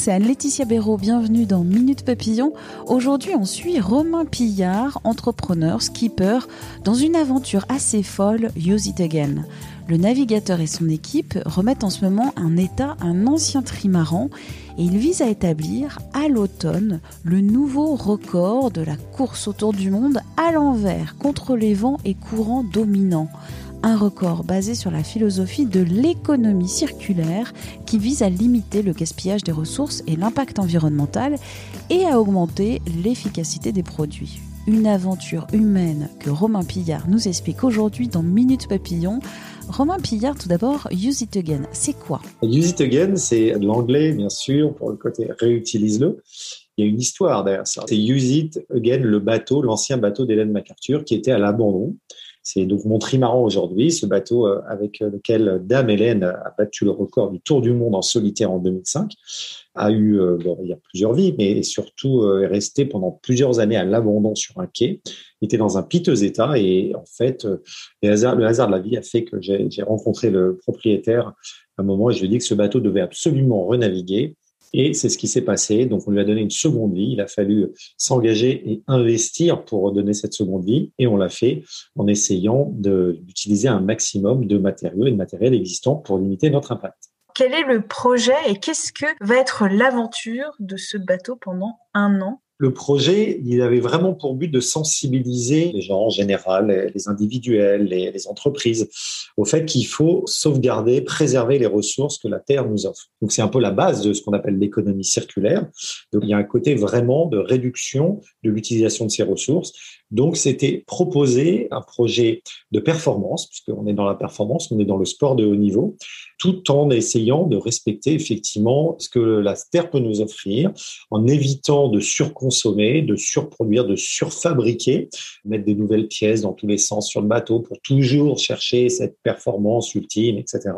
c'est Anne-Laetitia Béraud, bienvenue dans Minute Papillon. Aujourd'hui, on suit Romain Pillard, entrepreneur, skipper, dans une aventure assez folle, Use It Again. Le navigateur et son équipe remettent en ce moment en état un ancien trimaran et il vise à établir à l'automne le nouveau record de la course autour du monde à l'envers contre les vents et courants dominants un record basé sur la philosophie de l'économie circulaire qui vise à limiter le gaspillage des ressources et l'impact environnemental et à augmenter l'efficacité des produits. Une aventure humaine que Romain Pillard nous explique aujourd'hui dans Minute Papillon. Romain Pillard, tout d'abord, Use It Again, c'est quoi? Use It Again, c'est de l'anglais, bien sûr, pour le côté réutilise-le. Il y a une histoire derrière ça. C'est Use It Again, le bateau, l'ancien bateau d'Hélène MacArthur, qui était à l'abandon. C'est donc mon trimaran aujourd'hui, ce bateau euh, avec lequel Dame Hélène a battu le record du Tour du monde en solitaire en 2005. A eu, euh, il y a plusieurs vies, mais surtout euh, est resté pendant plusieurs années à l'abandon sur un quai. Était dans un piteux état et en fait, le hasard, le hasard de la vie a fait que j'ai rencontré le propriétaire à un moment et je lui ai dit que ce bateau devait absolument renaviguer. Et c'est ce qui s'est passé. Donc, on lui a donné une seconde vie. Il a fallu s'engager et investir pour donner cette seconde vie. Et on l'a fait en essayant d'utiliser un maximum de matériaux et de matériel existant pour limiter notre impact. Quel est le projet et qu'est-ce que va être l'aventure de ce bateau pendant un an? Le projet, il avait vraiment pour but de sensibiliser les gens en général, les individuels, les, les entreprises, au fait qu'il faut sauvegarder, préserver les ressources que la Terre nous offre. Donc c'est un peu la base de ce qu'on appelle l'économie circulaire. Donc il y a un côté vraiment de réduction de l'utilisation de ces ressources. Donc c'était proposer un projet de performance, puisqu'on est dans la performance, on est dans le sport de haut niveau, tout en essayant de respecter effectivement ce que la Terre peut nous offrir, en évitant de surconsommer, de surproduire, de surfabriquer, mettre des nouvelles pièces dans tous les sens sur le bateau pour toujours chercher cette performance ultime, etc.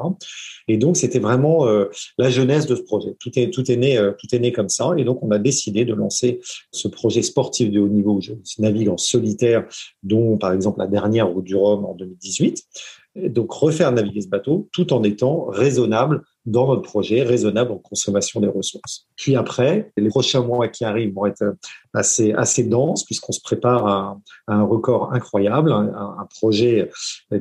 Et donc c'était vraiment euh, la jeunesse de ce projet. Tout est tout est né euh, tout est né comme ça. Et donc on a décidé de lancer ce projet sportif de haut niveau où je navigue en dont par exemple la dernière route du Rhum en 2018 donc refaire naviguer ce bateau tout en étant raisonnable dans notre projet, raisonnable en consommation des ressources. Puis après, les prochains mois qui arrivent vont être assez assez denses puisqu'on se prépare à, un record incroyable, un, projet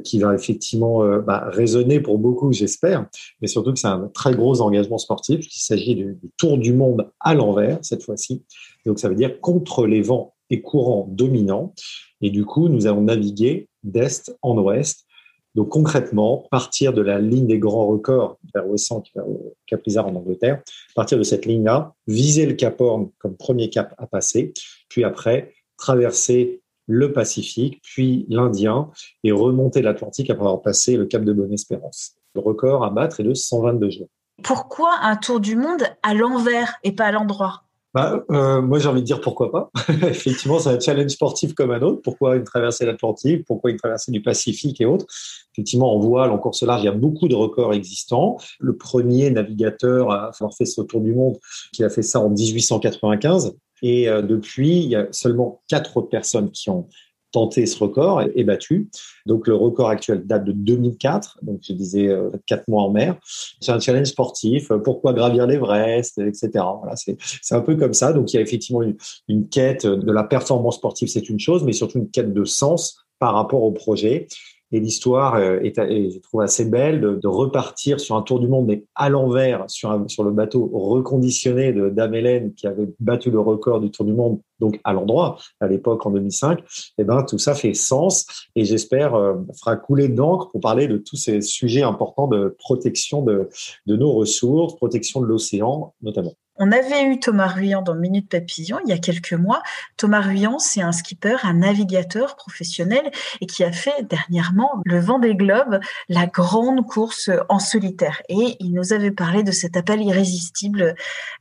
qui va effectivement euh, bah, résonner pour beaucoup, j'espère, mais surtout que c'est un très gros engagement sportif. Il s'agit du tour du monde à l'envers cette fois-ci. Donc ça veut dire contre les vents et courants dominants. Et du coup, nous allons naviguer d'est en ouest donc concrètement, partir de la ligne des grands records vers Ouessant, vers Cap Lizard en Angleterre, partir de cette ligne-là, viser le Cap Horn comme premier cap à passer, puis après traverser le Pacifique, puis l'Indien et remonter l'Atlantique après avoir passé le Cap de Bonne-Espérance. Le record à battre est de 122 jours. Pourquoi un tour du monde à l'envers et pas à l'endroit? Bah, euh, moi, j'ai envie de dire pourquoi pas. Effectivement, c'est un challenge sportif comme un autre. Pourquoi une traversée de l'Atlantique Pourquoi une traversée du Pacifique et autres? Effectivement, en voile, en course large, il y a beaucoup de records existants. Le premier navigateur à avoir fait ce tour du monde, qui a fait ça en 1895. Et euh, depuis, il y a seulement quatre autres personnes qui ont tenté ce record et, battu. Donc le record actuel date de 2004, donc je disais euh, quatre mois en mer. C'est un challenge sportif. Pourquoi gravir l'Everest, etc. Voilà, c'est un peu comme ça. Donc il y a effectivement une quête de la performance sportive, c'est une chose, mais surtout une quête de sens par rapport au projet. Et l'histoire euh, est, je trouve, assez belle de, repartir sur un tour du monde, mais à l'envers, sur, sur le bateau reconditionné de Dame Hélène, qui avait battu le record du tour du monde, donc à l'endroit, à l'époque, en 2005. Et eh ben, tout ça fait sens et j'espère euh, fera couler d'encre pour parler de tous ces sujets importants de protection de, de nos ressources, protection de l'océan, notamment. On avait eu Thomas Ruyant dans Minute Papillon il y a quelques mois. Thomas Ruyant, c'est un skipper, un navigateur professionnel et qui a fait dernièrement le vent des globes, la grande course en solitaire. Et il nous avait parlé de cet appel irrésistible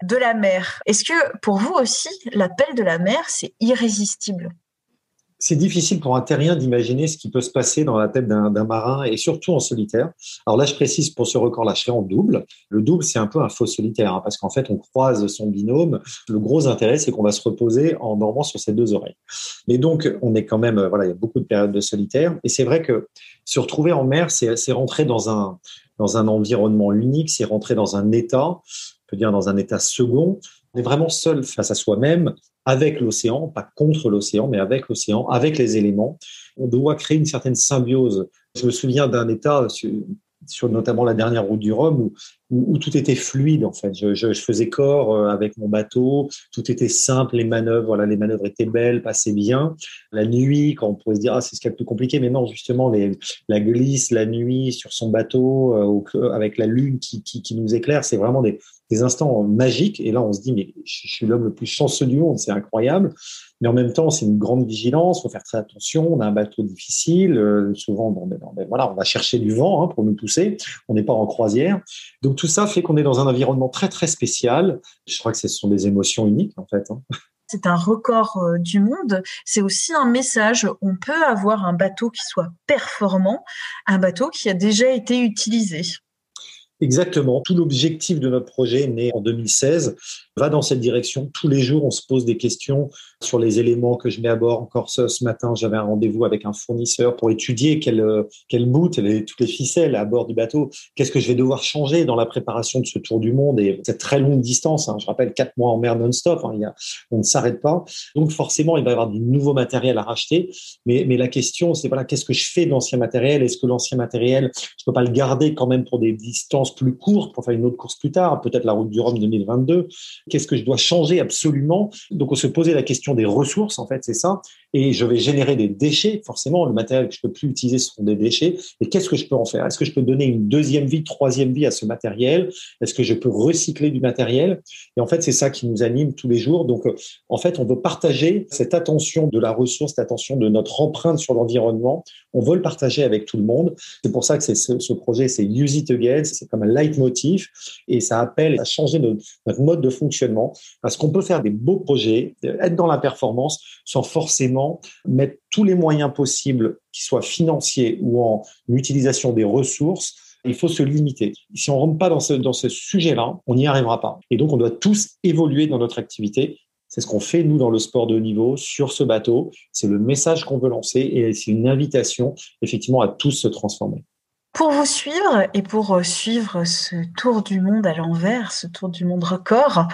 de la mer. Est-ce que pour vous aussi, l'appel de la mer, c'est irrésistible? C'est difficile pour un terrien d'imaginer ce qui peut se passer dans la tête d'un marin et surtout en solitaire. Alors là, je précise pour ce record-là, je serai en double. Le double, c'est un peu un faux solitaire hein, parce qu'en fait, on croise son binôme. Le gros intérêt, c'est qu'on va se reposer en dormant sur ses deux oreilles. Mais donc, on est quand même, voilà, il y a beaucoup de périodes de solitaire. Et c'est vrai que se retrouver en mer, c'est rentrer dans un, dans un environnement unique, c'est rentrer dans un état, on peut dire dans un état second. On est vraiment seul face à soi-même avec l'océan, pas contre l'océan, mais avec l'océan, avec les éléments. On doit créer une certaine symbiose. Je me souviens d'un état sur, notamment la dernière route du Rhum où, tout était fluide en. Je, faisais corps euh, avec mon bateau, tout était simple, les manœuvres, voilà, les manœuvres étaient belles, passaient bien. La nuit, quand on pourrait se dire ah c'est ce qui est le plus compliqué, mais non justement la glisse, la nuit sur son bateau euh, avec la lune qui nous éclaire, c'est vraiment des, des instants magiques. Et là, on se dit, mais je suis l'homme le plus chanceux du monde, c'est incroyable. Mais en même temps, c'est une grande vigilance, faut faire très attention. On a un bateau difficile, euh, souvent, bon, voilà, on va chercher du vent hein, pour nous pousser. On n'est pas en croisière. Donc tout ça fait qu'on est dans un environnement très très spécial. Je crois que ce sont des émotions uniques en fait. Hein. c'est un record euh, du monde. C'est aussi un message. On peut avoir un bateau qui soit performant, un bateau qui a déjà été utilisé. Exactement. Tout l'objectif de notre projet, né en 2016, va dans cette direction. Tous les jours, on se pose des questions sur les éléments que je mets à bord. Encore ce, ce matin, j'avais un rendez-vous avec un fournisseur pour étudier quel, quel bout, les, toutes les ficelles à bord du bateau. Qu'est-ce que je vais devoir changer dans la préparation de ce tour du monde? Et cette très longue distance. Hein. Je rappelle quatre mois en mer non-stop. Hein. On ne s'arrête pas. Donc forcément, il va y avoir du nouveau matériel à racheter. Mais, mais la question, c'est voilà, qu'est-ce que je fais d'ancien matériel? Est-ce que l'ancien matériel, je peux pas le garder quand même pour des distances plus courtes, pour faire une autre course plus tard, peut-être la route du Rhum 2022 Qu'est-ce que je dois changer absolument? Donc on se posait la question des ressources, en fait, c'est ça. Et je vais générer des déchets. Forcément, le matériel que je peux plus utiliser seront des déchets. Et qu'est-ce que je peux en faire? Est-ce que je peux donner une deuxième vie, troisième vie à ce matériel? Est-ce que je peux recycler du matériel? Et en fait, c'est ça qui nous anime tous les jours. Donc, euh, en fait, on veut partager cette attention de la ressource, cette attention de notre empreinte sur l'environnement. On veut le partager avec tout le monde. C'est pour ça que c'est ce, projet, c'est Use It Again. C'est comme un leitmotiv et ça appelle à changer notre, notre mode de fonctionnement parce qu'on peut faire des beaux projets, être dans la performance sans forcément mettre tous les moyens possibles, qu'ils soient financiers ou en utilisation des ressources. Il faut se limiter. Si on rentre pas dans ce, dans ce sujet-là, on n'y arrivera pas. Et donc, on doit tous évoluer dans notre activité. C'est ce qu'on fait, nous, dans le sport de haut niveau, sur ce bateau. C'est le message qu'on veut lancer et c'est une invitation, effectivement, à tous se transformer. Pour vous suivre et pour suivre ce tour du monde à l'envers, ce tour du monde record,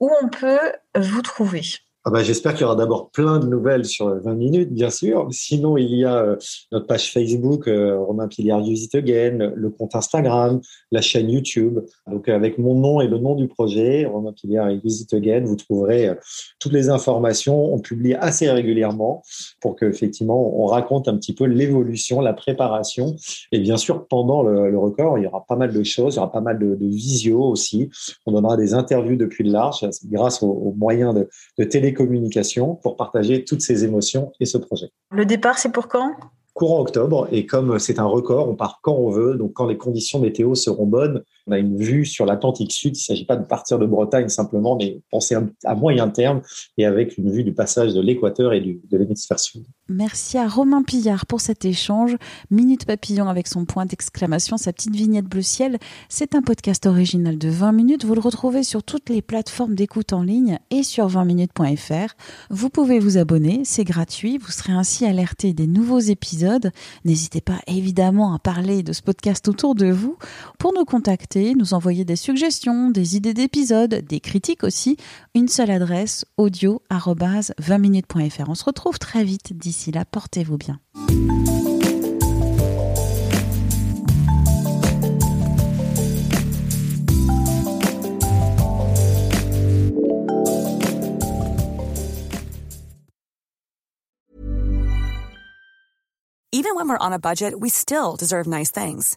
où on peut vous trouver? Ah bah, J'espère qu'il y aura d'abord plein de nouvelles sur 20 minutes, bien sûr. Sinon, il y a euh, notre page Facebook, euh, Romain Piliard Use It Again, le compte Instagram, la chaîne YouTube. Donc, avec mon nom et le nom du projet, Romain Piliard Use It Again, vous trouverez euh, toutes les informations. On publie assez régulièrement pour qu'effectivement, on raconte un petit peu l'évolution, la préparation. Et bien sûr, pendant le, record, il y aura pas mal de choses, il y aura pas mal de, de visio aussi. On donnera des interviews depuis le large grâce aux, moyens de, de télé communication pour partager toutes ces émotions et ce projet. Le départ, c'est pour quand? Courant octobre, et comme c'est un record, on part quand on veut, donc quand les conditions météo seront bonnes, on a une vue sur l'Atlantique Sud. Il ne s'agit pas de partir de Bretagne simplement, mais penser à moyen terme et avec une vue du passage de l'équateur et de l'hémisphère sud. Merci à Romain Pillard pour cet échange. Minute Papillon avec son point d'exclamation, sa petite vignette bleu ciel. C'est un podcast original de 20 minutes. Vous le retrouvez sur toutes les plateformes d'écoute en ligne et sur 20minutes.fr. Vous pouvez vous abonner, c'est gratuit. Vous serez ainsi alerté des nouveaux épisodes. N'hésitez pas évidemment à parler de ce podcast autour de vous. Pour nous contacter, nous envoyer des suggestions, des idées d'épisodes, des critiques aussi. Une seule adresse audio 20minutes.fr. On se retrouve très vite. D'ici là, portez-vous bien. Even when we're on a budget, we still deserve nice things.